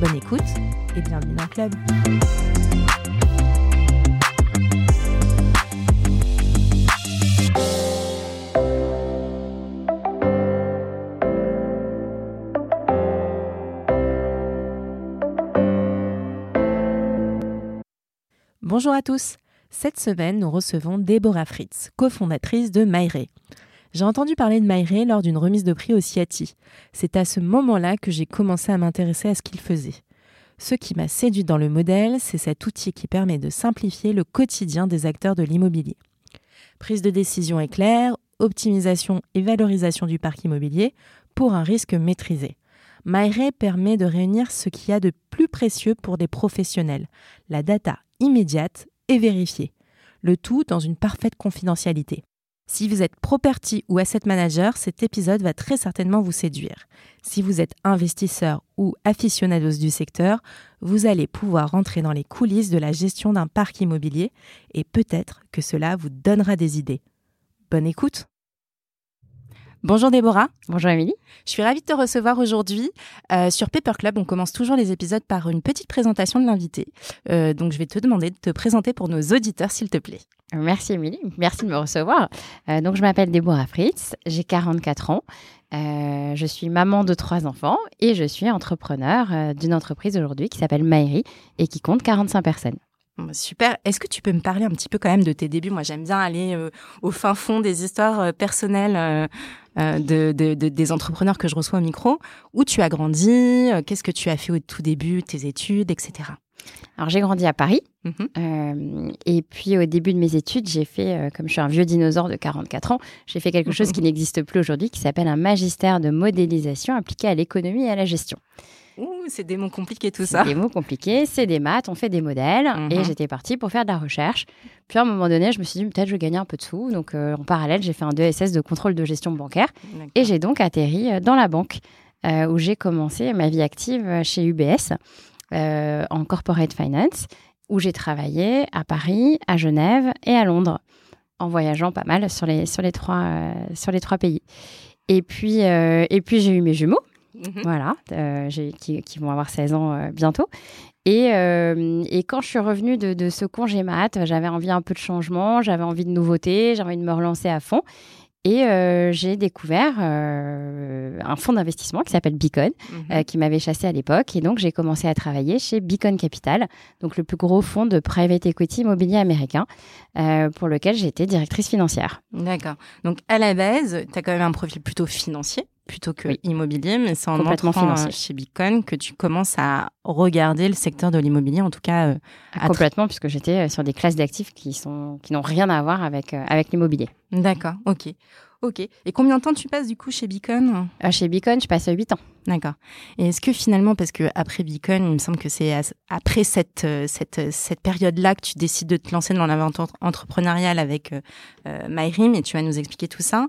Bonne écoute et bienvenue dans le club. Bonjour à tous. Cette semaine, nous recevons Déborah Fritz, cofondatrice de Maire. J'ai entendu parler de Maire lors d'une remise de prix au CIATI. C'est à ce moment-là que j'ai commencé à m'intéresser à ce qu'il faisait. Ce qui m'a séduit dans le modèle, c'est cet outil qui permet de simplifier le quotidien des acteurs de l'immobilier. Prise de décision éclair, optimisation et valorisation du parc immobilier pour un risque maîtrisé. Maire permet de réunir ce qu'il y a de plus précieux pour des professionnels, la data immédiate et vérifiée, le tout dans une parfaite confidentialité. Si vous êtes property ou asset manager, cet épisode va très certainement vous séduire. Si vous êtes investisseur ou aficionados du secteur, vous allez pouvoir rentrer dans les coulisses de la gestion d'un parc immobilier et peut-être que cela vous donnera des idées. Bonne écoute Bonjour Déborah. Bonjour Émilie. Je suis ravie de te recevoir aujourd'hui. Euh, sur Paper Club, on commence toujours les épisodes par une petite présentation de l'invité. Euh, donc je vais te demander de te présenter pour nos auditeurs, s'il te plaît. Merci Émilie, merci de me recevoir. Euh, donc je m'appelle Déborah Fritz, j'ai 44 ans. je suis maman de trois enfants et je suis entrepreneur d'une entreprise aujourd'hui qui s'appelle Maïri et qui compte 45 personnes. Bah, super. Est-ce que tu peux me parler un petit peu quand même de tes débuts? Moi, j'aime bien aller au fin fond des histoires personnelles euh, de, des entrepreneurs que je reçois au micro. Où tu as grandi? Euh, Qu'est-ce que tu as fait au tout début, tes études, etc. Alors j'ai grandi à Paris mhm. euh, et puis au début de mes études j'ai fait, comme je suis un vieux dinosaure de 44 ans, j'ai fait quelque chose qui n'existe plus aujourd'hui qui s'appelle un magistère de modélisation appliqué à l'économie et à la gestion. Ouh, c'est des mots compliqués tout ça. des mots compliqués, c'est des maths, on fait des modèles. Et mhm. j'étais partie pour faire de la recherche. Puis à un moment donné, je me suis dit peut-être je vais gagner un peu de sous. Donc euh, en parallèle, j'ai fait un 2SS de contrôle de gestion bancaire. Et j'ai donc atterri euh, dans la banque euh, où j'ai commencé ma vie active chez UBS en corporate finance, où j'ai travaillé à Paris, à Genève et à Londres, en voyageant pas mal sur les, sur les, trois, sur les trois pays. Et puis, et puis j'ai eu mes jumeaux. Mhm. Voilà, euh, qui, vont avoir 16 ans euh, bientôt. Et, euh, et, quand je suis revenue de, de ce congé mat, j'avais envie un peu de changement, j'avais envie de nouveautés, j'avais envie de me relancer à fond. Et j'ai découvert un fonds d'investissement qui s'appelle Beacon, mhm. qui m'avait chassé à l'époque. Et donc, j'ai commencé à travailler chez Beacon Capital, donc le plus gros fonds de private equity immobilier américain, pour lequel j'étais directrice financière. D'accord. Donc, à la base, tu as quand même un profil plutôt financier plutôt que immobilier, mais c'est en entrant financier. chez Bitcoin que tu commences à regarder le secteur de l'immobilier, en tout cas. Euh, complètement, puisque j'étais euh, sur des classes d'actifs qui sont qui n'ont rien à voir avec euh, avec l'immobilier. D'accord, ok. Ok. Et combien de temps tu passes du coup chez Beacon euh, Chez Beacon, je passe 8 ans. D'accord. Et est-ce que finalement, parce que après Beacon, il me semble que c'est après cette, euh, cette, euh, cette période-là que tu décides de te lancer dans l'aventure entrepreneuriale avec euh, MyRim et tu vas nous expliquer tout ça.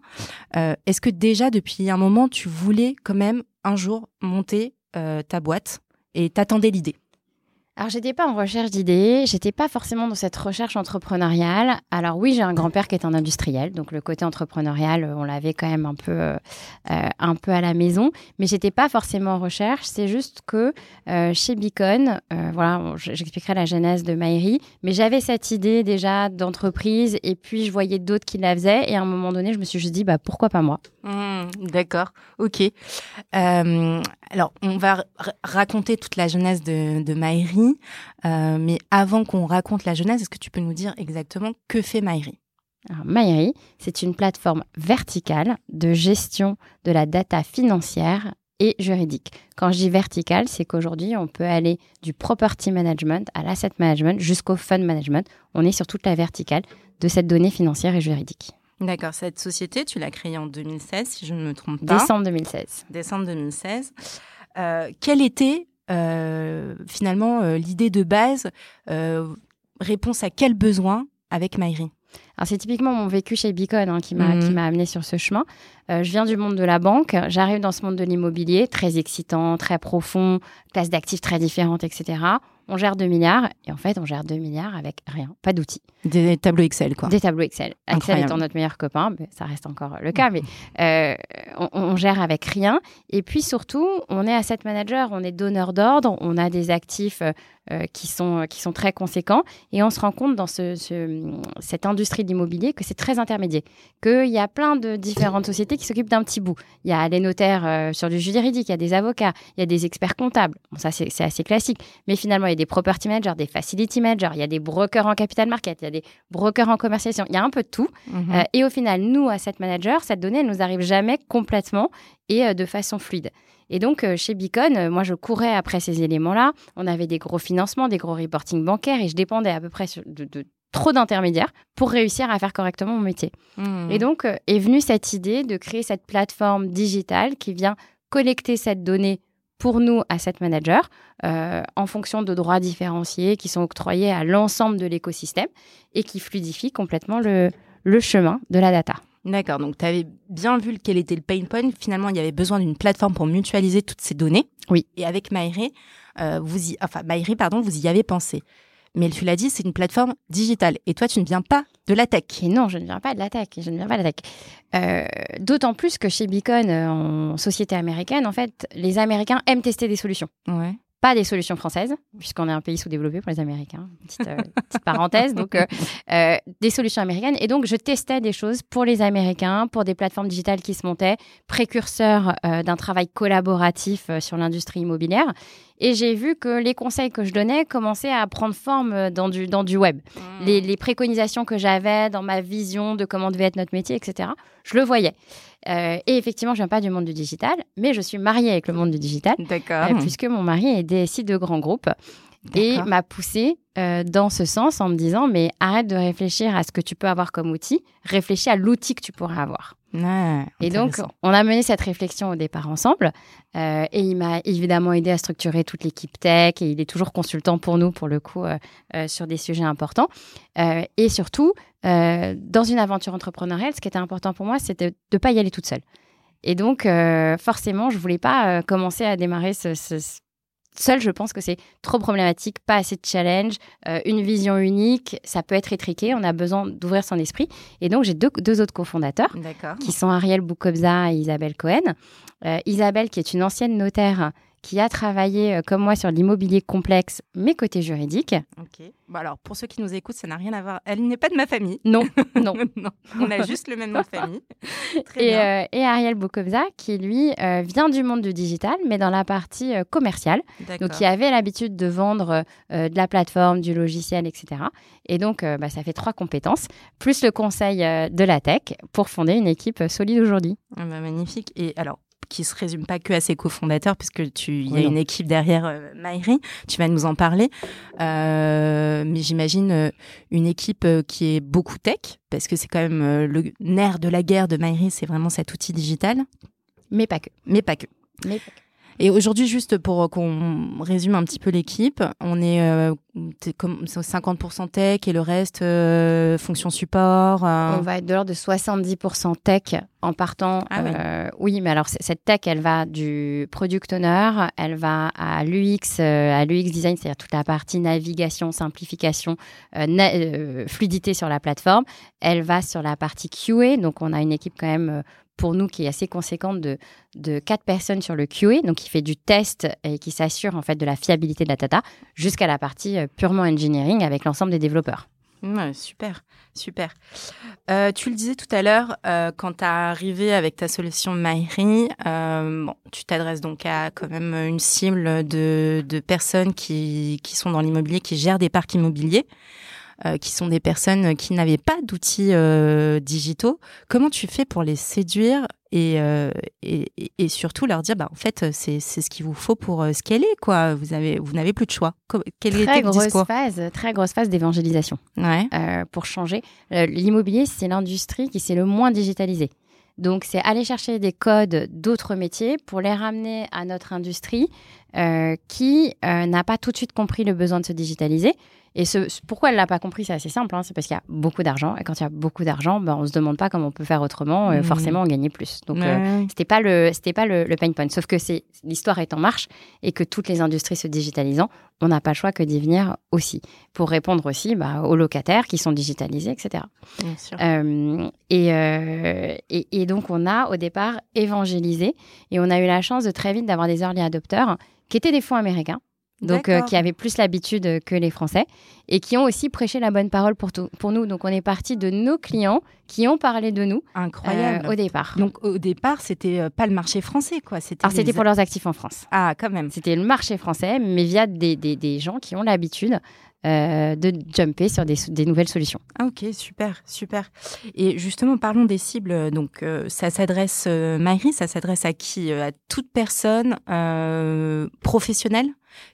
est-ce que déjà depuis un moment, tu voulais quand même un jour monter ta boîte et t'attendais l'idée? Alors, j'étais pas en recherche d'idées, j'étais pas forcément dans cette recherche entrepreneuriale. Alors oui, j'ai un grand-père qui est un industriel, donc le côté entrepreneurial, on l'avait quand même un peu, euh, un peu à la maison, mais j'étais pas forcément en recherche. C'est juste que euh, chez Beacon, euh, voilà, j'expliquerai la genèse de Maïri, mais j'avais cette idée déjà d'entreprise, et puis je voyais d'autres qui la faisaient, et à un moment donné, je me suis juste dit, bah pourquoi pas moi? Mmh, D'accord, ok. alors, on va raconter toute la genèse de, de Maïri. Euh, mais avant qu'on raconte la jeunesse, est-ce que tu peux nous dire exactement que fait Maïri? Alors, c'est une plateforme verticale de gestion de la data financière et juridique. Quand je dis verticale, c'est qu'aujourd'hui, on peut aller du property management à l'asset management jusqu'au fund management. On est sur toute la verticale de cette donnée financière et juridique. D'accord. Cette société, tu l'as créée en 2016, si je ne me trompe pas. Décembre 2016. Décembre 2016. Euh, quel était finalement l'idée de base, réponse à quel besoin avec Maïri alors c'est typiquement mon vécu chez Beacon hein, qui m'a qui m'a amené sur ce chemin. Euh, je viens du monde de la banque, j'arrive dans ce monde de l'immobilier très excitant, très profond, classe d'actifs très différentes, etc. On gère 2 milliards et en fait on gère 2 milliards avec rien, pas d'outils. Des tableaux Excel quoi. Des tableaux Excel. Excel étant notre meilleur copain, ça reste encore le cas, mais euh, on, on, gère avec rien. Et puis surtout, on est asset manager, on est donneur d'ordre, on a des actifs euh, qui, sont, qui sont très conséquents. Et on se rend compte dans ce, cette industrie de l'immobilier que c'est très intermédiaire, qu'il y a plein de différentes sociétés qui s'occupent d'un petit bout. Il y a les notaires euh, sur du juridique, il y a des avocats, il y a des experts comptables. Bon, ça, c'est assez classique. Mais finalement, il y a des property managers, des facility managers, il y a des brokers en capital market, il y a des brokers en commercialisation. Il y a un peu de tout. Mhm. Euh, et au final, nous, asset manager, cette donnée, elle nous arrive jamais complètement et de façon fluide. Et donc, euh, chez Beacon, euh, moi, je courais après ces éléments-là. On avait des gros financements, des gros reporting bancaires et je dépendais à peu près de, trop d'intermédiaires pour réussir à faire correctement mon métier. Mmh. Et donc, euh, est venue cette idée de créer cette plateforme digitale qui vient collecter cette donnée pour nous, asset managers, en fonction de droits différenciés qui sont octroyés à l'ensemble de l'écosystème et qui fluidifient complètement le chemin de la data. D'accord, donc tu avais bien vu quel était le pain point. Finalement, il y avait besoin d'une plateforme pour mutualiser toutes ces données. Oui. Et avec Maïri, euh, vous y, enfin pardon, vous y avez pensé. Mais tu l'as dit, c'est une plateforme digitale. Et toi, tu ne viens pas de la tech. Et non, je ne viens pas de la tech. Je ne viens pas de la tech. Euh, d'autant plus que chez Beacon, euh, en société américaine, en fait, les Américains aiment tester des solutions. Ouais pas des solutions françaises, puisqu'on est un pays sous-développé pour les Américains. Petite, euh, petite parenthèse. Donc, euh, euh, des solutions américaines. Et donc, je testais des choses pour les Américains, pour des plateformes digitales qui se montaient, précurseurs d'un travail collaboratif sur l'industrie immobilière. Et j'ai vu que les conseils que je donnais commençaient à prendre forme dans du, dans du web. Mmh. Les, les, préconisations que j'avais dans ma vision de comment devait être notre métier, etc., je le voyais. Euh, et effectivement, je viens pas du monde du digital, mais je suis mariée avec le monde du digital. D'accord. Euh, puisque mon mari est DSI de grands groupes et m'a poussé euh, dans ce sens en me disant mais arrête de réfléchir à ce que tu peux avoir comme outil, réfléchis à l'outil que tu pourrais avoir. et donc, on a mené cette réflexion au départ ensemble. et il m'a évidemment aidé à structurer toute l'équipe tech. Et il est toujours consultant pour nous, pour le coup, sur des sujets importants. et surtout, euh, dans une aventure entrepreneuriale, ce qui était important pour moi, c'était de ne pas y aller toute seule. Et donc, euh, forcément, je voulais pas euh, commencer à démarrer ce, seul. Je pense que c'est trop problématique, pas assez de challenge, une vision unique, ça peut être étriqué. On a besoin d'ouvrir son esprit. Et donc, j'ai deux, deux, autres cofondateurs qui sont Ariel Boukobza et Isabelle Cohen. Isabelle, qui est une ancienne notaire qui a travaillé euh, comme moi sur l'immobilier complexe, mais côté juridique. Ok. Bon alors, pour ceux qui nous écoutent, ça n'a rien à voir. Elle n'est pas de ma famille. Non, non. non. On a juste le même nom de famille. Très et, bien. Euh, et, Ariel Bokovza, qui lui euh, vient du monde du digital, mais dans la partie commerciale. Donc, qui avait l'habitude de vendre de la plateforme, du logiciel, etc. Et donc, bah, ça fait trois compétences, plus le conseil de la tech pour fonder une équipe solide aujourd'hui. Ah bah, magnifique. Et alors, qui se résume pas que à ses cofondateurs, puisque tu, il y a une équipe derrière euh, Maïri. Tu vas nous en parler. Euh, mais j'imagine euh, une équipe euh, qui est beaucoup tech, parce que c'est quand même le nerf de la guerre de Maïri, c'est vraiment cet outil digital. Mais pas que. Mais pas que. Mais pas que. Et aujourd'hui, juste pour qu'on résume un petit peu l'équipe, on est euh, comme 50% tech et le reste euh, fonction support. Euh. On va être de l'ordre de 70% tech en partant. Ah oui. mais alors cette tech, elle va du product owner, elle va à l'UX, à l'UX design, c'est-à-dire toute la partie navigation, simplification, fluidité sur la plateforme. Elle va sur la partie QA, donc on a une équipe quand même pour nous qui est assez conséquente de, de quatre personnes sur le QA, donc qui fait du test et qui s'assure en fait de la fiabilité de la data, jusqu'à la partie euh, purement engineering avec l'ensemble des développeurs. super, super. Euh, tu le disais tout à l'heure, euh, quand tu as arrivé avec ta solution Maïri, bon, tu t'adresses donc à quand même une cible de, de personnes qui, qui sont dans l'immobilier, qui gèrent des parcs immobiliers. Euh, qui sont des personnes qui n'avaient pas d'outils euh, digitaux. Comment tu fais pour les séduire et, euh, et, et, surtout leur dire, bah, en fait, c'est ce qu'il vous faut pour scaler, quoi. Vous avez, vous n'avez plus de choix. Très était grosse phase, très grosse phase d'évangélisation. Ouais. pour changer, l'immobilier, c'est l'industrie qui s'est le moins digitalisée. Donc, c'est aller chercher des codes d'autres métiers pour les ramener à notre industrie euh, qui euh, n'a pas tout de suite compris le besoin de se digitaliser. Et ce, pourquoi elle l'a pas compris, c'est assez simple. Hein, c'est parce qu'il y a beaucoup d'argent. Et quand il y a beaucoup d'argent, ben, on se demande pas comment on peut faire autrement. Euh, mmh. Forcément, on gagnait plus. Donc, c'était pas le, c'était pas le, pain point. Sauf que c'est l'histoire est en marche et que toutes les industries se digitalisant, on n'a pas le choix que d'y venir aussi pour répondre aussi bah, aux locataires qui sont digitalisés, etc. Bien sûr. et, et, et donc, on a au départ évangélisé et on a eu la chance de très vite d'avoir des early adopteurs qui étaient des fonds américains, donc euh, qui avaient plus l'habitude que les Français, et qui ont aussi prêché la bonne parole pour, tout, pour nous. Donc on est parti de nos clients qui ont parlé de nous Incroyable. Euh, au départ. Donc au départ, c'était euh, pas le marché français, quoi. C'était Alors c'était pour leurs actifs en France. Ah, quand même. C'était le marché français, mais via des, des, des gens qui ont l'habitude euh, de jumper sur des, des, nouvelles solutions. Ah, ok, super, super. Et justement, parlons des cibles. Donc, euh, ça s'adresse, euh, Marie, ça s'adresse à qui? À toute personne professionnelle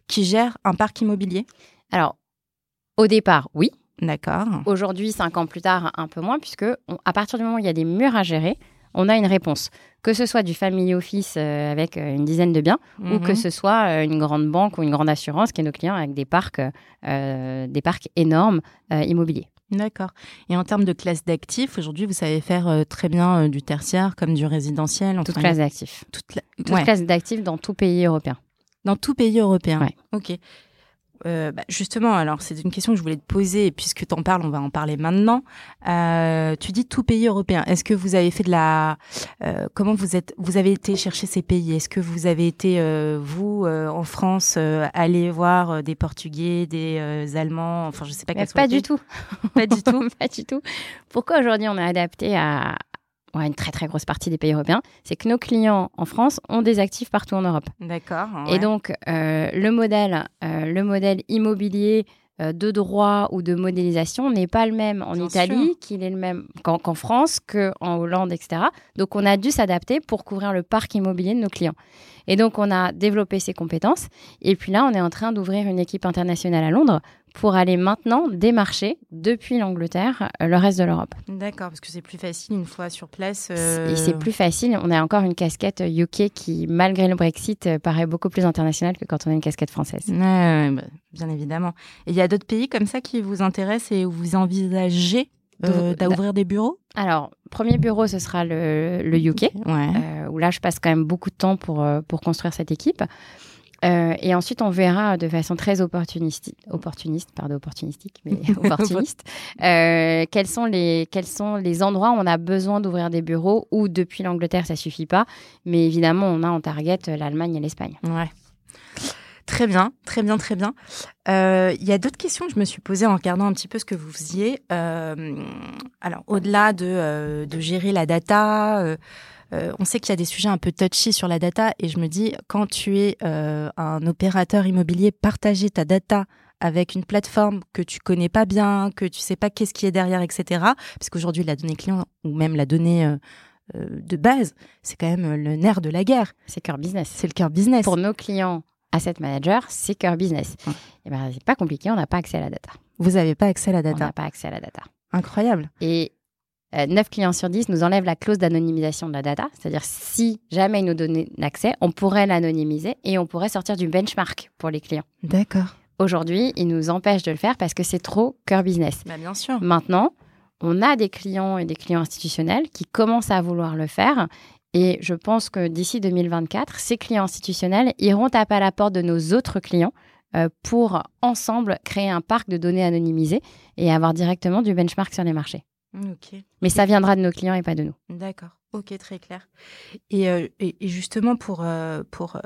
qui gère un parc immobilier? Alors, au départ, oui. D'accord. Aujourd'hui, cinq ans plus tard, un peu moins, puisque à partir du moment où il y a des murs à gérer, on a une réponse. Que ce soit du family office euh, avec euh, une dizaine de biens ou que mhm. ce soit euh, une grande banque ou une grande assurance qui est nos clients avec des parcs, des parcs énormes immobiliers. D'accord. Et en termes de classe d'actifs, aujourd'hui, vous savez faire très bien du tertiaire comme du résidentiel. Toute classe d'actifs. Toute, classe d'actifs dans tout pays européen. Dans tout pays européen. Ouais. Ok. Euh, bah, justement, alors c'est une question que je voulais te poser, et puisque tu en parles, on va en parler maintenant. Euh, tu dis tout pays européen. Est-ce que vous avez fait de la... Euh, comment vous êtes vous avez été chercher ces pays? Est-ce que vous avez été, vous, en France, aller voir des Portugais, des Allemands? Enfin, je sais pas. Pas du tout. pas du tout. pas du tout. Pourquoi aujourd'hui on est adapté à, une très très grosse partie des pays européens, c'est que nos clients en France ont des actifs partout en Europe. D'accord. Et donc euh, le modèle, euh, le modèle immobilier euh, de droit ou de modélisation n'est pas le même en Italie qu'il est le même qu'en France, qu'en Hollande, etc. Donc on a dû s'adapter pour couvrir le parc immobilier de nos clients. Et donc on a développé ces compétences. Et puis là, on est en train d'ouvrir une équipe internationale à Londres pour aller maintenant démarcher depuis l'Angleterre euh, le reste de l'Europe. D'accord, parce que c'est plus facile une fois sur place. Euh, Et c'est plus facile. On a encore une casquette UK qui, malgré le Brexit, euh, paraît beaucoup plus internationale que quand on a une casquette française. Bah, bien évidemment. Et il y a d'autres pays comme ça qui vous intéressent et où vous envisagez d'ouvrir des bureaux? Alors, premier bureau, ce sera le, UK, où là, je passe quand même beaucoup de temps pour, pour construire cette équipe. Euh, et ensuite, on verra de façon très opportuniste, opportuniste pardon, opportunistique, mais opportuniste, euh, quels, sont les, quels sont les endroits où on a besoin d'ouvrir des bureaux ou depuis l'Angleterre, ça suffit pas. Mais évidemment, on a en target l'Allemagne et l'Espagne. Ouais. Très bien, très bien, très bien. Euh, il y a d'autres questions que je me suis posées en regardant un petit peu ce que vous faisiez. alors, au-delà de, de, gérer la data, euh, on sait qu'il y a des sujets un peu touchy sur la data et je me dis, quand tu es euh, un opérateur immobilier, partager ta data avec une plateforme que tu connais pas bien, que tu sais pas qu'est-ce qui est derrière, etc. Parce qu'aujourd'hui, la donnée client ou même la donnée euh, de base, c'est quand même le nerf de la guerre. C'est cœur business. C'est le cœur business. Pour nos clients asset managers, c'est cœur business. Et eh ben, c'est pas compliqué, on n'a pas accès à la data. Vous n'avez pas accès à la data. On n'a pas accès à la data. Incroyable. Et 9 euh, clients sur 10 nous enlèvent la clause d'anonymisation de la data. C'est-à-dire, si jamais ils nous donnaient l'accès, on pourrait l'anonymiser et on pourrait sortir du benchmark pour les clients. D'accord. Aujourd'hui, ils nous empêchent de le faire parce que c'est trop cœur business. Bah, bien sûr. Maintenant, on a des clients et des clients institutionnels qui commencent à vouloir le faire. Et je pense que d'ici 2024, ces clients institutionnels iront taper à la porte de nos autres clients euh, pour ensemble créer un parc de données anonymisées et avoir directement du benchmark sur les marchés. Mais ça viendra de nos clients et pas de nous. D'accord. Ok, très clair. Et, euh, justement, pour, euh, pour euh,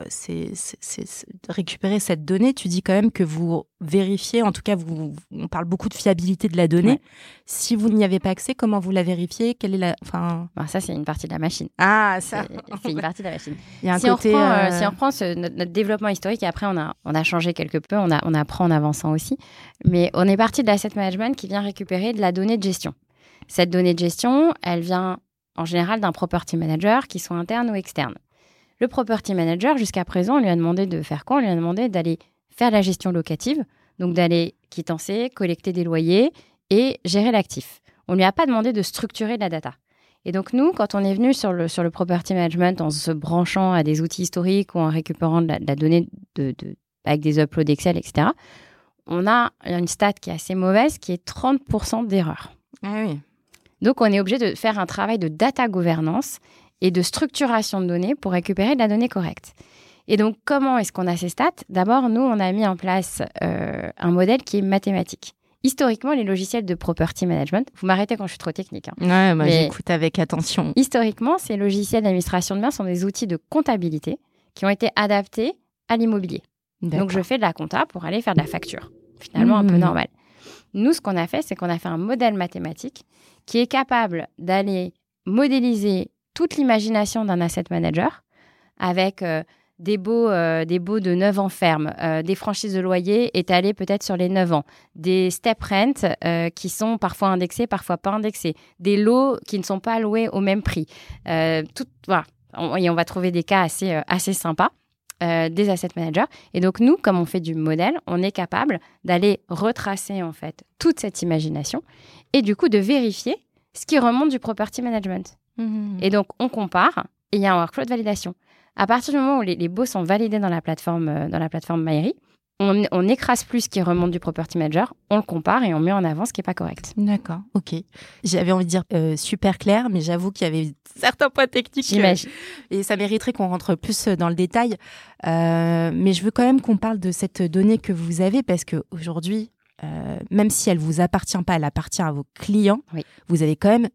récupérer cette donnée, tu dis quand même que vous vérifiez, en tout cas, vous, on parle beaucoup de fiabilité de la donnée. Si vous n'y avez pas accès, comment vous la vérifiez? Quelle est la, enfin... Ça, c'est une partie de la machine. Ah, ça C'est une partie de la machine. si, on reprend, si on reprend notre, développement historique, et après, on a, on a changé quelque peu, on, a, on apprend en avançant aussi, mais on est parti de l'asset management qui vient récupérer de la donnée de gestion. Cette donnée de gestion, elle vient en général d'un property manager, qui soit interne ou externe. Le property manager, jusqu'à présent, on lui a demandé de faire quoi? On lui a demandé d'aller faire la gestion locative, donc d'aller quittancer, collecter des loyers et gérer l'actif. On ne lui a pas demandé de structurer la data. Et donc nous, quand on est venu sur le, sur le property management en se branchant à des outils historiques ou en récupérant de la, donnée de, avec des uploads Excel, etc., on a une stat qui est assez mauvaise, qui est 30% d'erreurs. Ah oui. Donc on est obligé de faire un travail de data gouvernance et de structuration de données pour récupérer de la donnée correcte. Et donc, comment est-ce qu'on a ces stats? D'abord, nous, on a mis en place euh, un modèle qui est mathématique. Historiquement, les logiciels de property management, vous m'arrêtez quand je suis trop technique. Hein. Ouais, moi j'écoute avec attention. Historiquement, ces logiciels d'administration de biens sont des outils de comptabilité qui ont été adaptés à l'immobilier. Donc je fais de la compta pour aller faire de la facture. Finalement, un peu mmh. normal. Nous, ce qu'on a fait, c'est qu'on a fait un modèle mathématique qui est capable d'aller modéliser toute l'imagination d'un asset manager avec euh, des baux, euh, des de 9 ans ferme, euh, des franchises de loyer étalées peut-être sur les 9 ans, des step rent euh, qui sont parfois indexés, parfois pas indexés, des lots qui ne sont pas loués au même prix. tout, voilà. On, et on va trouver des cas assez, assez sympas. Des asset managers. Et donc, nous, comme on fait du modèle, on est capable d'aller retracer, en fait, toute cette imagination et du coup de vérifier ce qui remonte du property management. Mmh. Et donc, on compare et il y a un workflow de validation. À partir du moment où les, les baux sont validés dans la plateforme, euh, dans la plateforme Maïri, on, on, écrase plus ce qui remonte du property manager, on le compare et on met en avant ce qui n'est pas correct. D'accord, ok. J'avais envie de dire euh, super clair, mais j'avoue qu'il y avait certains points techniques. J'imagine. et ça mériterait qu'on rentre plus dans le détail. Euh, mais je veux quand même qu'on parle de cette donnée que vous avez parce qu'aujourd'hui, euh, même si elle vous appartient pas, elle appartient à vos clients, oui. vous avez quand même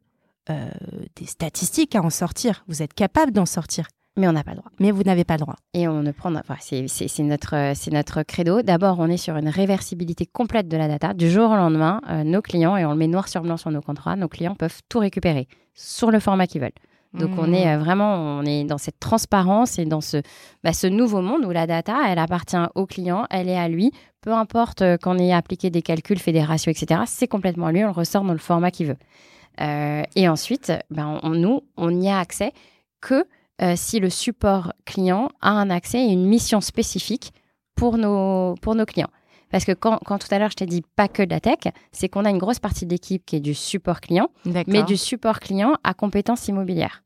euh, des statistiques à en sortir. Vous êtes capable d'en sortir mais on n'a pas le droit. Mais vous n'avez pas le droit. Et on ne prend, enfin, c'est notre, c'est notre credo. D'abord, on est sur une réversibilité complète de la data. Du jour au lendemain, euh, nos clients, et on le met noir sur blanc sur nos contrats, nos clients peuvent tout récupérer sur le format qu'ils veulent. Donc on est euh, vraiment, on est dans cette transparence et dans ce, bah, ce nouveau monde où la data, elle appartient au client, elle est à lui. Peu importe euh, qu'on ait appliqué des calculs, fait des ratios, etc. C'est complètement à lui. On le ressort dans le format qu'il veut. et ensuite, ben, nous, on n'y a accès que euh, si le support client a un accès et une mission spécifique pour nos, pour nos clients. Parce que quand, quand tout à l'heure je t'ai dit pas que de la tech, c'est qu'on a une grosse partie de l'équipe qui est du support client, mais du support client à compétences immobilières.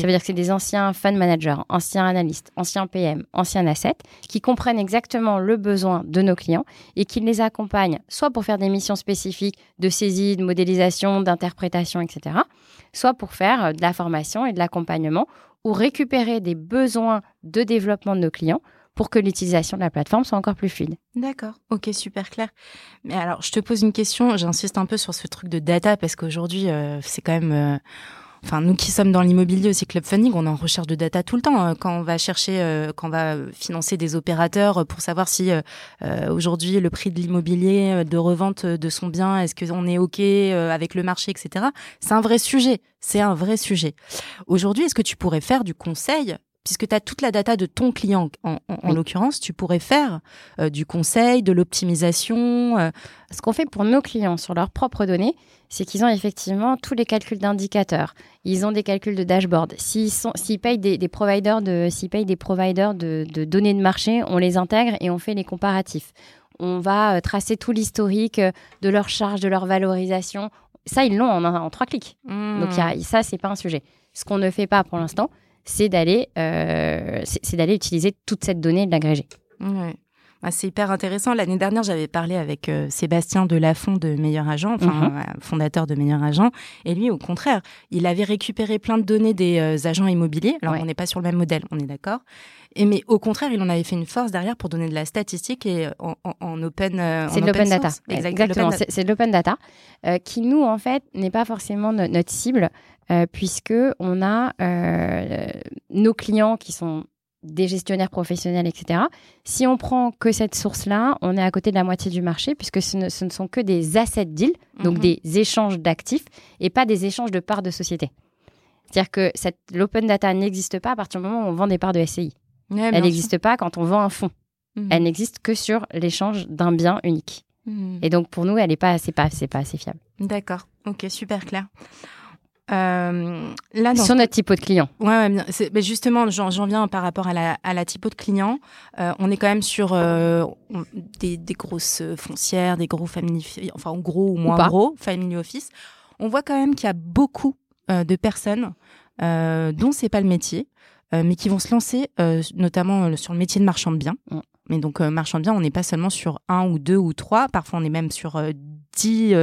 Ça veut dire que c'est des anciens fund managers, anciens analystes, anciens PM, anciens assets, qui comprennent exactement le besoin de nos clients et qui les accompagnent soit pour faire des missions spécifiques de saisie, de modélisation, d'interprétation, etc., soit pour faire euh, de la formation et de l'accompagnement ou récupérer des besoins de développement de nos clients pour que l'utilisation de la plateforme soit encore plus fluide. D'accord, ok, super clair. Mais alors, je te pose une question, j'insiste un peu sur ce truc de data parce qu'aujourd'hui, euh, c'est quand même... Euh, enfin nous qui sommes dans l'immobilier aussi club funding, on est en recherche de data tout le temps euh, quand on va chercher, euh, quand on va financer des opérateurs pour savoir si euh, aujourd'hui le prix de l'immobilier de revente de son bien, est-ce qu'on est ok avec le marché, etc. C'est un vrai sujet, c'est un vrai sujet. Aujourd'hui, est-ce que tu pourrais faire du conseil puisque tu as toute la data de ton client, en, l'occurrence, tu pourrais faire du conseil, de l'optimisation. Ce qu'on fait pour nos clients sur leurs propres données, c'est qu'ils ont effectivement tous les calculs d'indicateurs. Ils ont des calculs de dashboard. S'ils s'ils payent des, providers de, s'ils payent des providers de, données de marché, on les intègre et on fait les comparatifs. On va euh, tracer tout l'historique euh, de leurs charges, de leur valorisation. Ça, ils l'ont en, trois clics. Mmh. Donc y a, ça, c'est pas un sujet. Ce qu'on ne fait pas pour l'instant, c'est d'aller, euh, c'est d'aller utiliser toute cette donnée et de l'agréger. Ah, c'est hyper intéressant. L'année dernière, j'avais parlé avec euh, Sébastien de Meilleur Agent, enfin, mhm. euh, fondateur de Meilleur Agent. Et lui, au contraire, il avait récupéré plein de données des euh, agents immobiliers. Alors, on n'est pas sur le même modèle, on est d'accord. Et mais au contraire, il en avait fait une force derrière pour donner de la statistique et en, open. c'est de l'open data. Exactement. C'est de l'open data qui nous en fait n'est pas forcément notre cible puisque on a nos clients qui sont des gestionnaires professionnels, etc. Si on prend que cette source-là, on est à côté de la moitié du marché puisque ce ne, sont que des asset deals, donc mhm. des échanges d'actifs et pas des échanges de parts de société. C'est-à-dire que l'open data n'existe pas à partir du moment où on vend des parts de SCI. Elle n'existe pas quand on vend un fonds. Mhm. Elle n'existe que sur l'échange d'un bien unique. Mhm. Et donc pour nous, elle n'est pas, pas, pas assez fiable. D'accord. Ok, super clair. Euh, là, Sur notre type de client. Ouais, ouais mais justement, j'en viens par rapport à la, à la typo de client. Euh, on est quand même sur euh, des, des, grosses foncières, des gros family, enfin en gros ou moins gros family office. On voit quand même qu'il y a beaucoup de personnes dont c'est pas le métier, mais qui vont se lancer, notamment sur le métier de marchand de biens. Mm. Mais donc, marchand de biens, on n'est pas seulement sur un ou deux ou trois, parfois on est même sur dix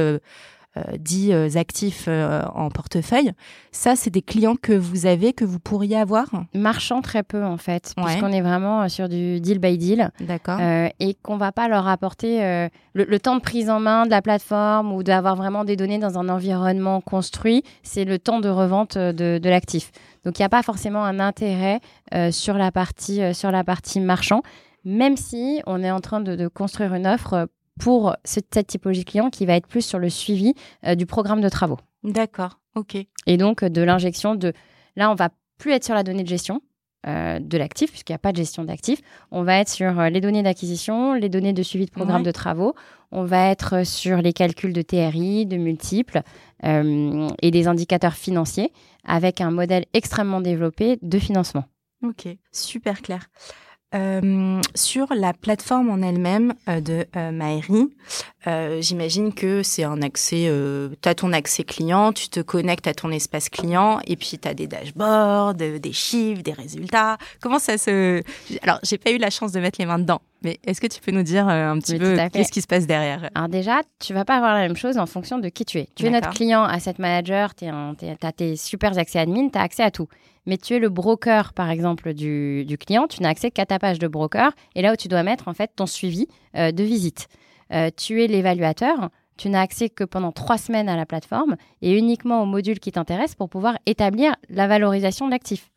euh, dix euh, actifs euh, en portefeuille. Ça, c'est des clients que vous avez, que vous pourriez avoir Marchand très peu, en fait, puisqu'on est vraiment sur du deal by deal. D'accord. et qu'on va pas leur apporter le, temps de prise en main de la plateforme ou d'avoir vraiment des données dans un environnement construit, c'est le temps de revente de, l'actif. Donc, il n'y a pas forcément un intérêt sur, la partie, sur la partie marchand, même si on est en train de, de construire une offre pour cette typologie client qui va être plus sur le suivi euh, du programme de travaux. D'accord, ok. Et donc de l'injection de... Là, on va plus être sur la donnée de gestion euh, de l'actif, puisqu'il n'y a pas de gestion d'actifs. On va être sur euh, les données d'acquisition, les données de suivi de programme de travaux. On va être sur les calculs de TRI, de multiples et des indicateurs financiers avec un modèle extrêmement développé de financement. Ok, super clair. Euh, sur la plateforme en elle-même euh, de euh, Maëri, euh, j'imagine que c'est un accès, tu as ton accès client, tu te connectes à ton espace client et puis tu as des dashboards, des chiffres, des résultats. Comment ça se... Alors, j'ai pas eu la chance de mettre les mains dedans, mais est-ce que tu peux nous dire un petit peu qu'est-ce qui se passe derrière? Alors déjà, tu vas pas avoir la même chose en fonction de qui tu es. Tu es notre client asset manager, tu as tes super accès admin, tu as accès à tout mais tu es le broker, par exemple, du, client, tu n'as accès qu'à ta page de broker, et là où tu dois mettre, en fait, ton suivi euh, de visite. Euh, tu es l'évaluateur, tu n'as accès que pendant trois semaines à la plateforme, et uniquement au module qui t'intéresse pour pouvoir établir la valorisation de l'actif.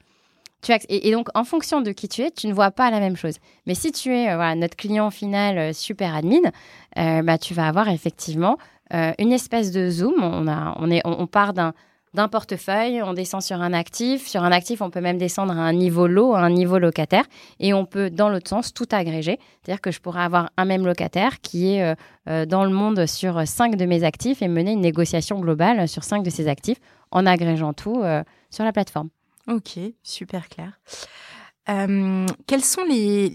Et, donc, en fonction de qui tu es, tu ne vois pas la même chose. Mais si tu es euh, notre client final super admin, bah, tu vas avoir effectivement une espèce de zoom. On, a, on, est, on part d'un d'un portefeuille, on descend sur un actif. Sur un actif, on peut même descendre à un niveau lot, à un niveau locataire. Et on peut, dans l'autre sens, tout agréger. C'est-à-dire que je pourrais avoir un même locataire qui est euh, euh, dans le monde sur cinq de mes actifs et mener une négociation globale sur cinq de ces actifs en agrégeant tout euh, sur la plateforme. Ok, super clair. Euh, quels sont les,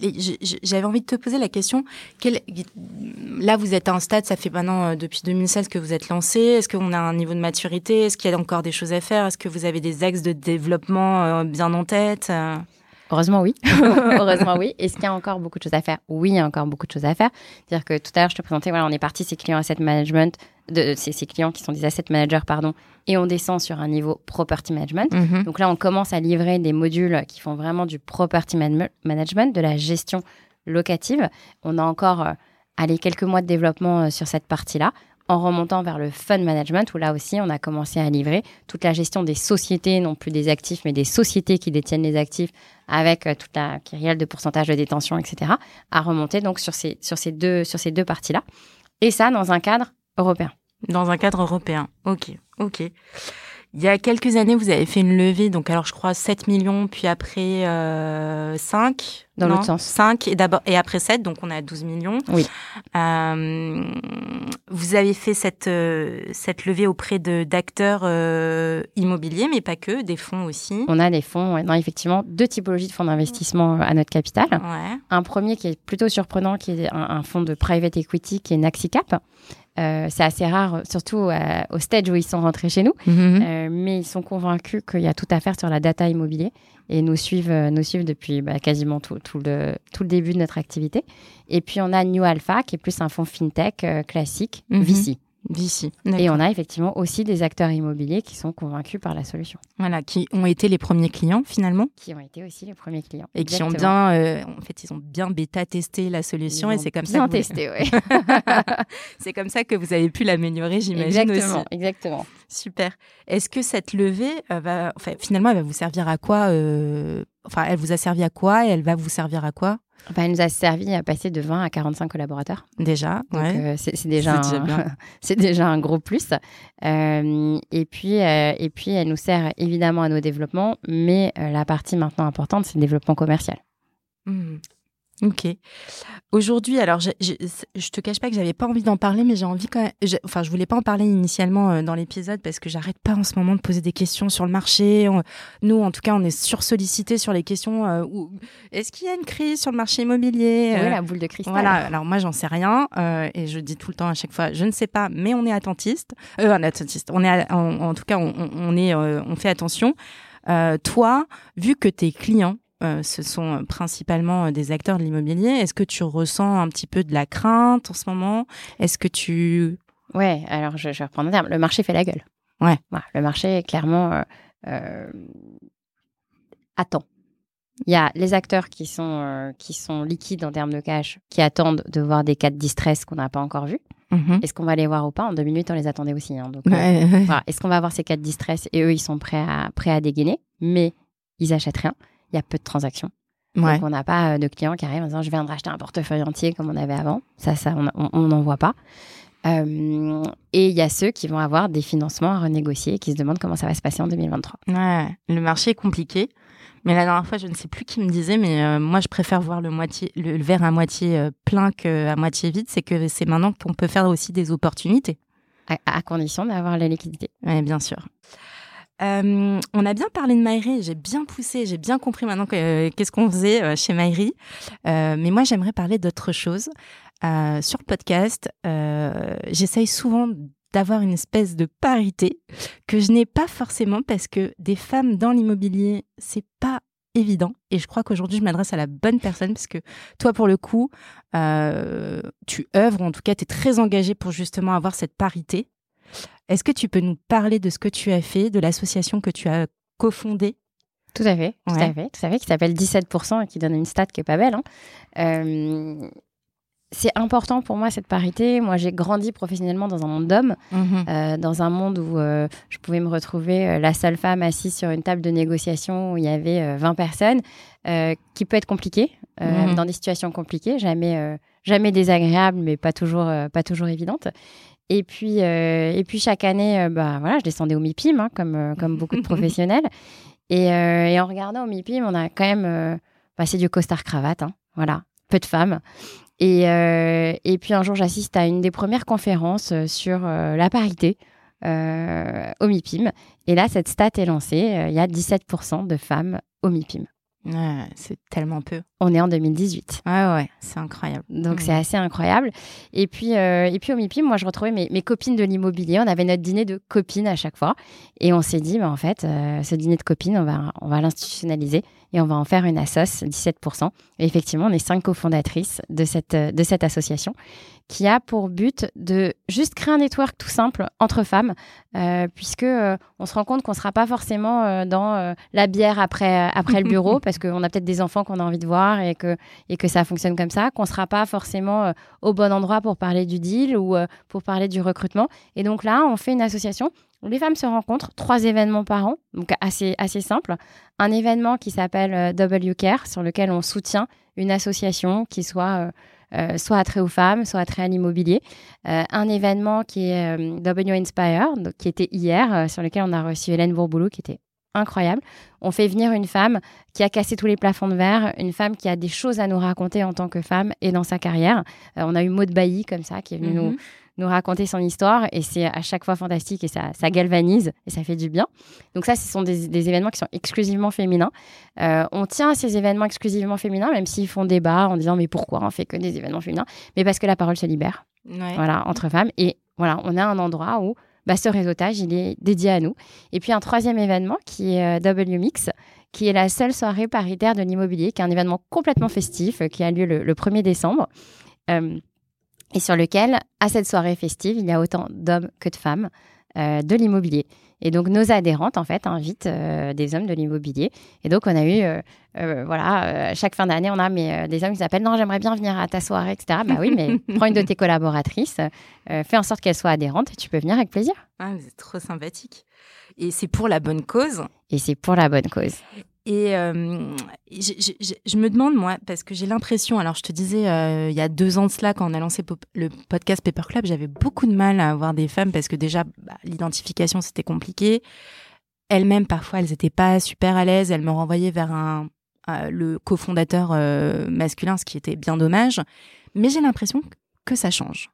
J'avais envie de te poser la question. là, vous êtes à un stade, ça fait maintenant euh, depuis 2016 que vous êtes lancé. Est-ce qu'on a un niveau de maturité? Est-ce qu'il y a encore des choses à faire? Est-ce que vous avez des axes de développement euh, bien en tête Heureusement, oui. Heureusement, oui. Est-ce qu'il y a encore beaucoup de choses à faire? Oui, il y a encore beaucoup de choses à faire. C'est-à-dire que tout à l'heure, je te présentais, voilà, on est parti ces clients asset management, de, ces, ces, clients qui sont des asset managers, pardon, et on descend sur un niveau property management. Mhm. Donc là, on commence à livrer des modules qui font vraiment du property management, de la gestion locative. On a encore, euh, allez, quelques mois de développement euh, sur cette partie-là en remontant vers le fund management, où là aussi, on a commencé à livrer toute la gestion des sociétés, non plus des actifs, mais des sociétés qui détiennent les actifs, avec euh, toute la kyrielle de pourcentage de détention, etc., à remonter donc sur ces, deux, sur ces deux parties-là. Et ça, dans un cadre européen. Dans un cadre européen. OK. OK. Il y a quelques années, vous avez fait une levée, donc alors je crois 7 millions, puis après euh, 5. Dans l'autre sens. 5 et, d'abord, et après 7, donc on est à 12 millions. Oui. Euh, vous avez fait cette, euh, cette levée auprès de, d'acteurs euh, immobiliers, mais pas que, des fonds aussi. On a des fonds, ouais, non, effectivement, deux typologies de fonds d'investissement à notre capital. Ouais. Un premier qui est plutôt surprenant, qui est un, un fonds de private equity, qui est Naxicap. Euh, c'est assez rare, surtout euh, au stage où ils sont rentrés chez nous, mhm. euh, mais ils sont convaincus qu'il y a tout à faire sur la data immobilier et nous suivent, nous suivent depuis bah, quasiment tout, tout, le, tout le début de notre activité. Et puis on a New Alpha qui est plus un fonds fintech classique, mhm. VC. D'ici. Et on a effectivement aussi des acteurs immobiliers qui sont convaincus par la solution. Voilà, qui ont été les premiers clients finalement. Qui ont été aussi les premiers clients. Et qui ont bien, euh, en fait, ils ont bien bêta testé la solution et c'est comme bien ça. Bien testé, oui. c'est comme ça que vous avez pu l'améliorer, j'imagine aussi. Exactement. Super. Est-ce que cette levée euh, va, enfin, finalement, elle va vous servir à quoi euh, Enfin, elle vous a servi à quoi et elle va vous servir à quoi? Elle nous a servi à passer de 20 à 45 collaborateurs. Déjà, ouais. Euh, c'est déjà, c'est déjà, un gros plus. Euh, et, puis, euh, et puis, elle nous sert évidemment à nos développements, mais la partie maintenant importante, c'est le développement commercial. Mmh. Ok. Aujourd'hui, alors je, je, te cache pas que j'avais pas envie d'en parler, mais j'ai envie quand même. enfin, je voulais pas en parler initialement euh, dans l'épisode parce que j'arrête pas en ce moment de poser des questions sur le marché. nous, en tout cas, on est sursollicité sur les questions. Euh, est-ce qu'il y a une crise sur le marché immobilier Oui, la boule de cristal. Voilà. Alors moi, j'en sais rien et je dis tout le temps à chaque fois, je ne sais pas, mais on est attentiste. Euh, on est attentiste. On est, en, tout cas, on, on est, on fait attention. toi, vu que tes clients euh, ce sont principalement euh, des acteurs de l'immobilier. Est-ce que tu ressens un petit peu de la crainte en ce moment? Est-ce que tu... Ouais, alors je, je vais reprendre un terme. Le marché fait la gueule. Ouais. le marché, clairement, euh, attend. Il y a les acteurs qui sont, qui sont liquides en termes de cash, qui attendent de voir des cas de distress qu'on n'a pas encore vus. Mm-hmm. Est-ce qu'on va les voir ou pas? En 2008, on les attendait aussi. Hein, donc, Est-ce qu'on va avoir ces cas de distress? Et eux, ils sont prêts à, prêts à dégainer, mais ils achètent rien il y a peu de transactions. Donc, on n'a pas euh, de clients qui arrivent en disant je viens de racheter un portefeuille entier comme on avait avant. Ça, ça on n'en voit pas. Euh, et il y a ceux qui vont avoir des financements à renégocier qui se demandent comment ça va se passer en 2023. Ouais, le marché est compliqué. Mais la dernière fois, je ne sais plus qui me disait, mais euh, moi, je préfère voir le, moitié, le, verre à moitié plein qu'à moitié vide. C'est que c'est maintenant qu'on peut faire aussi des opportunités. À, à condition d'avoir la liquidité. Oui, bien sûr. Euh, on a bien parlé de Maïri, j'ai bien poussé, j'ai bien compris maintenant euh, qu'est-ce qu'on faisait euh, chez Maïri. mais moi, j'aimerais parler d'autre chose. sur le podcast, j'essaye souvent d'avoir une espèce de parité que je n'ai pas forcément parce que des femmes dans l'immobilier, c'est pas évident. Et je crois qu'aujourd'hui, je m'adresse à la bonne personne parce que toi, pour le coup, tu œuvres, en tout cas, tu es très engagée pour justement avoir cette parité. Est-ce que tu peux nous parler de ce que tu as fait, de l'association que tu as cofondée? Tout à fait, tout à fait, tout à fait, qui s'appelle 17% et qui donne une stat qui est pas belle. Hein. Euh, c'est important pour moi cette parité. Moi, j'ai grandi professionnellement dans un monde d'hommes, mhm. euh, dans un monde où euh, je pouvais me retrouver la seule femme assise sur une table de négociation où il y avait 20 personnes, qui peut être compliqué, mhm. dans des situations compliquées, jamais, jamais désagréable, mais pas toujours, pas toujours évidente. Et puis, euh, et puis chaque année, euh, bah, voilà, je descendais au MIPIM, hein, comme, euh, comme beaucoup de professionnels. Et, et, en regardant au MIPIM, on a quand même, bah, c'est du costard cravate, hein, voilà, peu de femmes. Et, et puis un jour, j'assiste à une des premières conférences sur la parité au MIPIM. Et là, cette stat est lancée. Il y a 17% de femmes au MIPIM c'est tellement peu. On est en 2018. Ouais, ouais, c'est incroyable. Donc, c'est assez incroyable. Et puis, euh, et puis au MIPIM, moi, je retrouvais mes, mes copines de l'immobilier. On avait notre dîner de copines à chaque fois. Et on s'est dit, bah, en fait, euh, ce dîner de copines, on va, on va l'institutionnaliser et on va en faire une assoce, 17%. Et effectivement, on est cinq cofondatrices de cette, de cette association qui a pour but de juste créer un network tout simple entre femmes, euh, puisque euh, on se rend compte qu'on ne sera pas forcément euh, dans la bière après, après le bureau, parce qu'on a peut-être des enfants qu'on a envie de voir et que, et que ça fonctionne comme ça, qu'on ne sera pas forcément au bon endroit pour parler du deal ou pour parler du recrutement. Et donc là, on fait une association les femmes se rencontrent, trois événements par an, donc assez, assez simple. Un événement qui s'appelle W Care, sur lequel on soutient une association qui soit euh, soit attrait aux femmes, soit attrait à l'immobilier. Euh, un événement qui est euh, W Inspire, qui était hier, sur lequel on a reçu Hélène Bourboulou, qui était incroyable. On fait venir une femme qui a cassé tous les plafonds de verre, une femme qui a des choses à nous raconter en tant que femme et dans sa carrière. on a eu Maud Bailly comme ça, qui est venue nous, mhm nous raconter son histoire et c'est à chaque fois fantastique et ça, ça galvanise et ça fait du bien. Donc ça, ce sont des, événements qui sont exclusivement féminins. Euh, on tient à ces événements exclusivement féminins, même s'ils font débat en disant mais pourquoi on fait que des événements féminins? Mais parce que la parole se libère, voilà, entre femmes et voilà, on a un endroit où bah, ce réseautage, il est dédié à nous. Et puis un troisième événement qui est euh, W Mix, qui est la seule soirée paritaire de l'immobilier, qui est un événement complètement festif, euh, qui a lieu le, 1er décembre et sur lequel, à cette soirée festive, il y a autant d'hommes que de femmes euh, de l'immobilier. Et donc, nos adhérentes, en fait, invitent euh, des hommes de l'immobilier. Et donc, on a eu, euh, voilà, chaque fin d'année, on a mais, des hommes qui s'appellent Non, j'aimerais bien venir à ta soirée, etc. Bah oui, mais prends une de tes collaboratrices, fais en sorte qu'elle soit adhérente et tu peux venir avec plaisir. Ah, c'est trop sympathique. Et c'est pour la bonne cause. Et c'est pour la bonne cause. Et euh, je, me demande, moi, parce que j'ai l'impression, alors je te disais, euh, il y a deux ans de cela, quand on a lancé le podcast Paper Club, j'avais beaucoup de mal à avoir des femmes parce que déjà, bah, l'identification, c'était compliqué. Elles-mêmes, parfois, elles n'étaient pas super à l'aise. Elles me renvoyaient vers un, le cofondateur masculin, ce qui était bien dommage. Mais j'ai l'impression que ça change.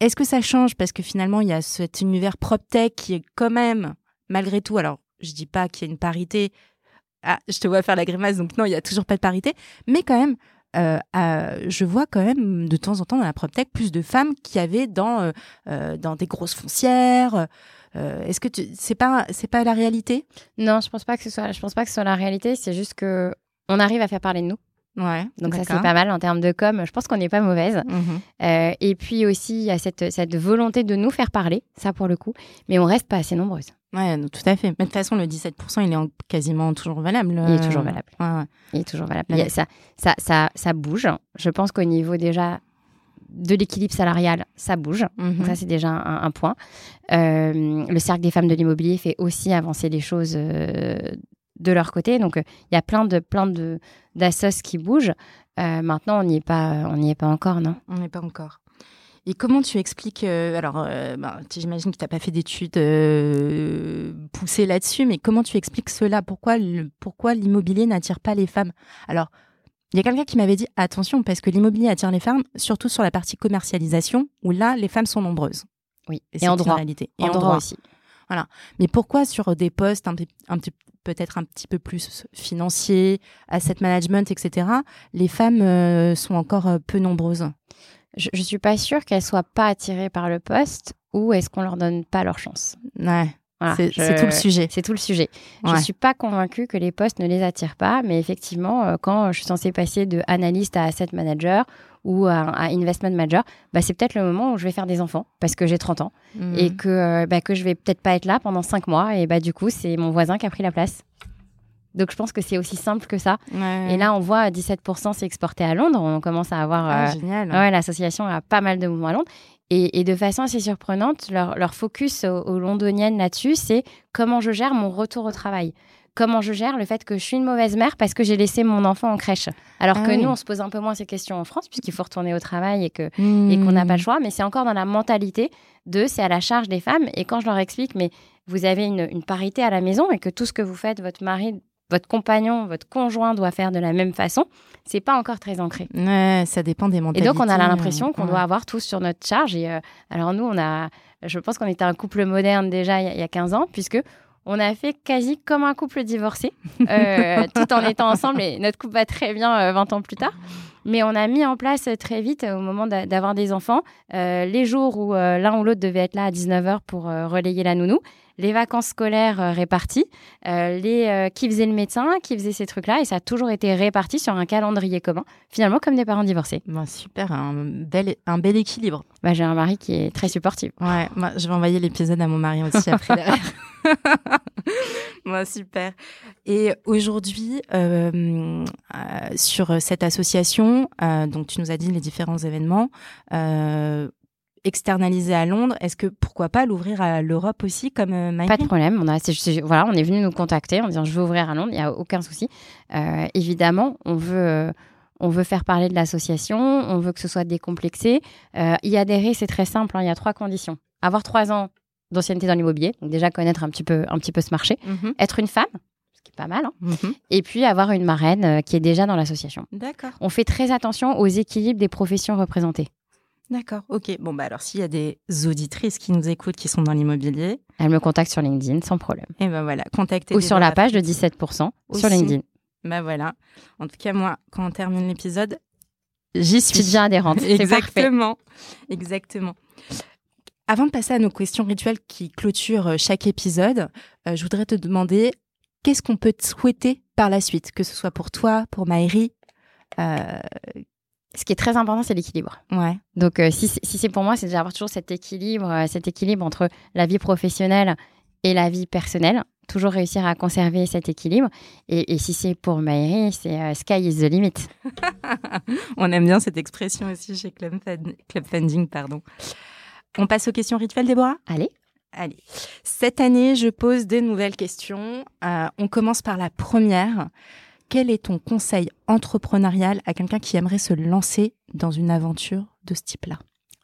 Est-ce que ça change parce que finalement il y a cet univers PropTech qui est quand même, malgré tout, alors je dis pas qu'il y a une parité. Ah, je te vois faire la grimace, donc non, il y a toujours pas de parité, mais quand même, euh, je vois quand même de temps en temps dans la PropTech plus de femmes qui avaient dans euh, euh, dans des grosses foncières. Est-ce que c'est pas c'est pas la réalité? Non, je pense pas que ce soit je pense pas que ce soit la réalité. C'est juste que on arrive à faire parler de nous. Ouais, donc ça c'est pas mal en termes de com. Je pense qu'on n'est pas mauvaise. Mhm. Euh, et puis aussi il y a cette, cette volonté de nous faire parler, ça pour le coup, mais on reste pas assez nombreuses. Ouais, tout à fait. Mais de toute façon, le 17%, il est quasiment toujours valable. Il est toujours valable. Il est toujours valable. ça, ça, ça, ça bouge. Je pense qu'au niveau déjà de l'équilibre salarial, ça bouge. Mhm. ça, c'est déjà un, point. Euh, le cercle des femmes de l'immobilier fait aussi avancer les choses euh, de leur côté. Donc, euh, il y a plein de plein de d'assos qui bougent. Euh, maintenant, on n'y est pas, on n'y est pas encore, non? On n'est pas encore. Et comment tu expliques euh, Alors, ben, j'imagine que tu n'as pas fait d'études poussées là-dessus, mais comment tu expliques cela? Pourquoi pourquoi l'immobilier n'attire pas les femmes? Alors, il y a quelqu'un qui m'avait dit attention parce que l'immobilier attire les femmes, surtout sur la partie commercialisation, où là, les femmes sont nombreuses. Oui, et, en droit. Et, en droit aussi. Voilà. Mais pourquoi sur des postes un, un, peut-être un petit peu plus financier, asset management, etc., les femmes euh, sont encore euh, peu nombreuses Je ne suis pas sûre qu'elles soient pas attirées par le poste ou est-ce qu'on leur donne pas leur chance Ouais. c'est tout le sujet. C'est tout le sujet. Je ne suis pas convaincue que les postes ne les attirent pas, mais effectivement, euh, quand je suis censée passer de analyste à asset manager ou à, investment manager, bah, c'est peut-être le moment où je vais faire des enfants parce que j'ai 30 ans hmm. et que, euh, bah, que je vais peut-être pas être là pendant 5 mois. Et bah, du coup, c'est mon voisin qui a pris la place. Donc je pense que c'est aussi simple que ça. Et là, on voit 17% c'est exporté à Londres. On commence à avoir. Ah, euh, génial. Ouais, l'association a pas mal de mouvements à Londres. Et, de façon assez surprenante, leur, leur focus aux, aux londoniennes là-dessus, c'est comment je gère mon retour au travail comment je gère le fait que je suis une mauvaise mère parce que j'ai laissé mon enfant en crèche. Alors ah que nous, on se pose un peu moins ces questions en France puisqu'il faut retourner au travail et que et qu'on n'a pas le hmm. choix. Mais c'est encore dans la mentalité de c'est à la charge des femmes. Et quand je leur explique, mais vous avez une, parité à la maison et que tout ce que vous faites, votre mari, votre compagnon, votre conjoint doit faire de la même façon, c'est pas encore très ancré. Ouais, ça dépend des mentalités. Et donc on a l'impression qu'on doit avoir tous sur notre charge. Et euh, alors nous, on a, je pense qu'on était un couple moderne déjà il y, a, il y a 15 ans puisque on a fait quasi comme un couple divorcé, euh, tout en étant ensemble. Et notre couple va très bien 20 euh, ans plus tard. Mais on a mis en place très vite, au moment d'avoir des enfants, euh, les jours où l'un ou l'autre devait être là à 19h pour relayer la nounou, les vacances scolaires réparties, les qui faisaient le médecin, qui faisaient ces trucs-là. Et ça a toujours été réparti sur un calendrier commun, finalement comme des parents divorcés. Bah, super, un bel, un bel équilibre. Bah, J'ai un mari qui est très supportif. Ouais, moi, je vais envoyer l'épisode à mon mari aussi après derrière. Moi, super. Et aujourd'hui, euh, euh, sur cette association, euh, donc tu nous as dit les différents événements, externalisés à Londres, est-ce que pourquoi pas l'ouvrir à l'Europe aussi comme Pas de problème. On a, voilà, on est venu nous contacter en disant je veux ouvrir à Londres, il n'y a aucun souci. évidemment, on veut on veut faire parler de l'association, on veut que ce soit décomplexé. y adhérer, c'est très simple, hein, il y a trois conditions. Avoir trois ans d'ancienneté dans l'immobilier, donc déjà connaître un petit peu, un petit peu ce marché, mhm. être une femme, ce qui est pas mal, hein. mhm. et puis avoir une marraine euh, qui est déjà dans l'association. D'accord. On fait très attention aux équilibres des professions représentées. D'accord, ok. Bon, bah alors s'il y a des auditrices qui nous écoutent qui sont dans l'immobilier. Elles me contactent sur LinkedIn sans problème. Et ben voilà, contactez. Ou sur la page de 17% sur LinkedIn. Ben voilà. En tout cas, moi, quand on termine l'épisode, j'y suis. Tu deviens adhérente. Exactement. Exactement. Avant de passer à nos questions rituelles qui clôturent euh, chaque épisode, euh, je voudrais te demander qu'est-ce qu'on peut te souhaiter par la suite, que ce soit pour toi, pour Maëri. Euh, ce qui est très important, c'est l'équilibre. Ouais. Donc, si, c'est pour moi, c'est déjà avoir toujours cet équilibre, cet équilibre entre la vie professionnelle et la vie personnelle. Toujours réussir à conserver cet équilibre. Et, si c'est pour Maëri, c'est sky is the limit. On aime bien cette expression aussi chez Club, Funding, pardon. On passe aux questions rituelles, Déborah? Allez. Allez. Cette année, je pose des nouvelles questions. Euh, on commence par la première. Quel est ton conseil entrepreneurial à quelqu'un qui aimerait se lancer dans une aventure de ce type-là?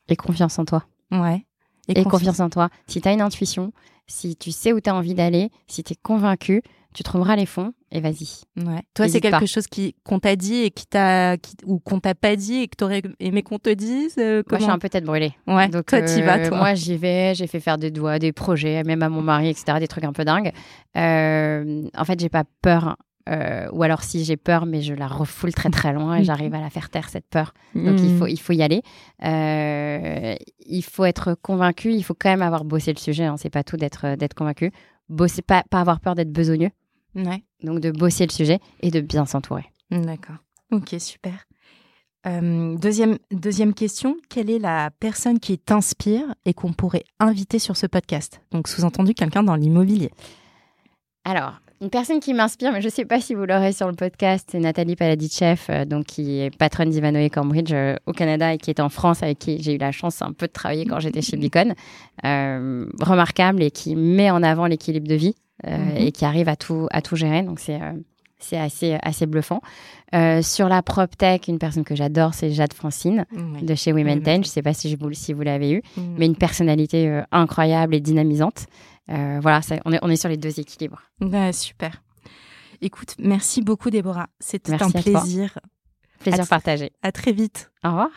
Et confiance en toi. Ouais. Et, confiance. en toi. Si tu as une intuition, si tu sais où tu as envie d'aller, si tu es convaincu, tu trouveras les fonds et vas-y. Ouais. Toi, c'est quelque chose qui qu'on t'a dit et qui t'a ou qu'on t'a pas dit et que t'aurais aimé qu'on te dise. Euh, moi, je suis un peu tête brûlée. Ouais. Donc toi, t'y vas. Toi. Moi, j'y vais. J'ai fait faire des doigts, des projets, même à mon mari, etc. Des trucs un peu dingues. en fait, j'ai pas peur euh, ou alors si j'ai peur, mais je la refoule très très loin et j'arrive à la faire taire cette peur. Donc il, faut, mm. il faut y aller. Euh, il faut être convaincu, il faut quand même avoir bossé le sujet. Hein. C'est pas tout d'être euh, d'être convaincu. Bosser, pas, pas avoir peur d'être besogneux. Ouais. Donc de bosser le sujet et de bien s'entourer. D'accord. Ok, super. deuxième, deuxième question, quelle est la personne qui t'inspire et qu'on pourrait inviter sur ce podcast? Donc sous-entendu quelqu'un dans l'immobilier. Alors, une personne qui m'inspire, mais je ne sais pas si vous l'aurez sur le podcast, c'est Nathalie Paladichev, euh, donc qui est patronne d'Ivanoé Cambridge euh, au Canada et qui est en France, avec qui j'ai eu la chance un peu de travailler quand j'étais chez Beacon. Euh, remarquable et qui met en avant l'équilibre de vie mhm. et qui arrive à tout, à tout gérer. Donc c'est c'est assez, assez bluffant. sur la prop tech, une personne que j'adore, c'est Jade Francine de chez Women Je ne sais pas si, vous, si vous l'avez eu, mhm. mais une personnalité incroyable et dynamisante. Euh, voilà, on, est, on est sur les deux équilibres. super. Écoute, merci beaucoup Déborah. C'était un plaisir. Plaisir partagé. À très vite. Au revoir.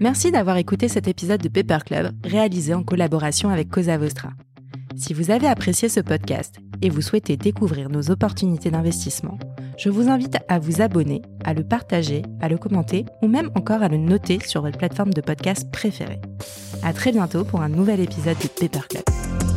Merci d'avoir écouté cet épisode de Paper Club réalisé en collaboration avec Cosa Vostra. Si vous avez apprécié ce podcast et vous souhaitez découvrir nos opportunités d'investissement, je vous invite à vous abonner, à le partager, à le commenter ou même encore à le noter sur votre plateforme de podcast préférée. À très bientôt pour un nouvel épisode de Paper Club.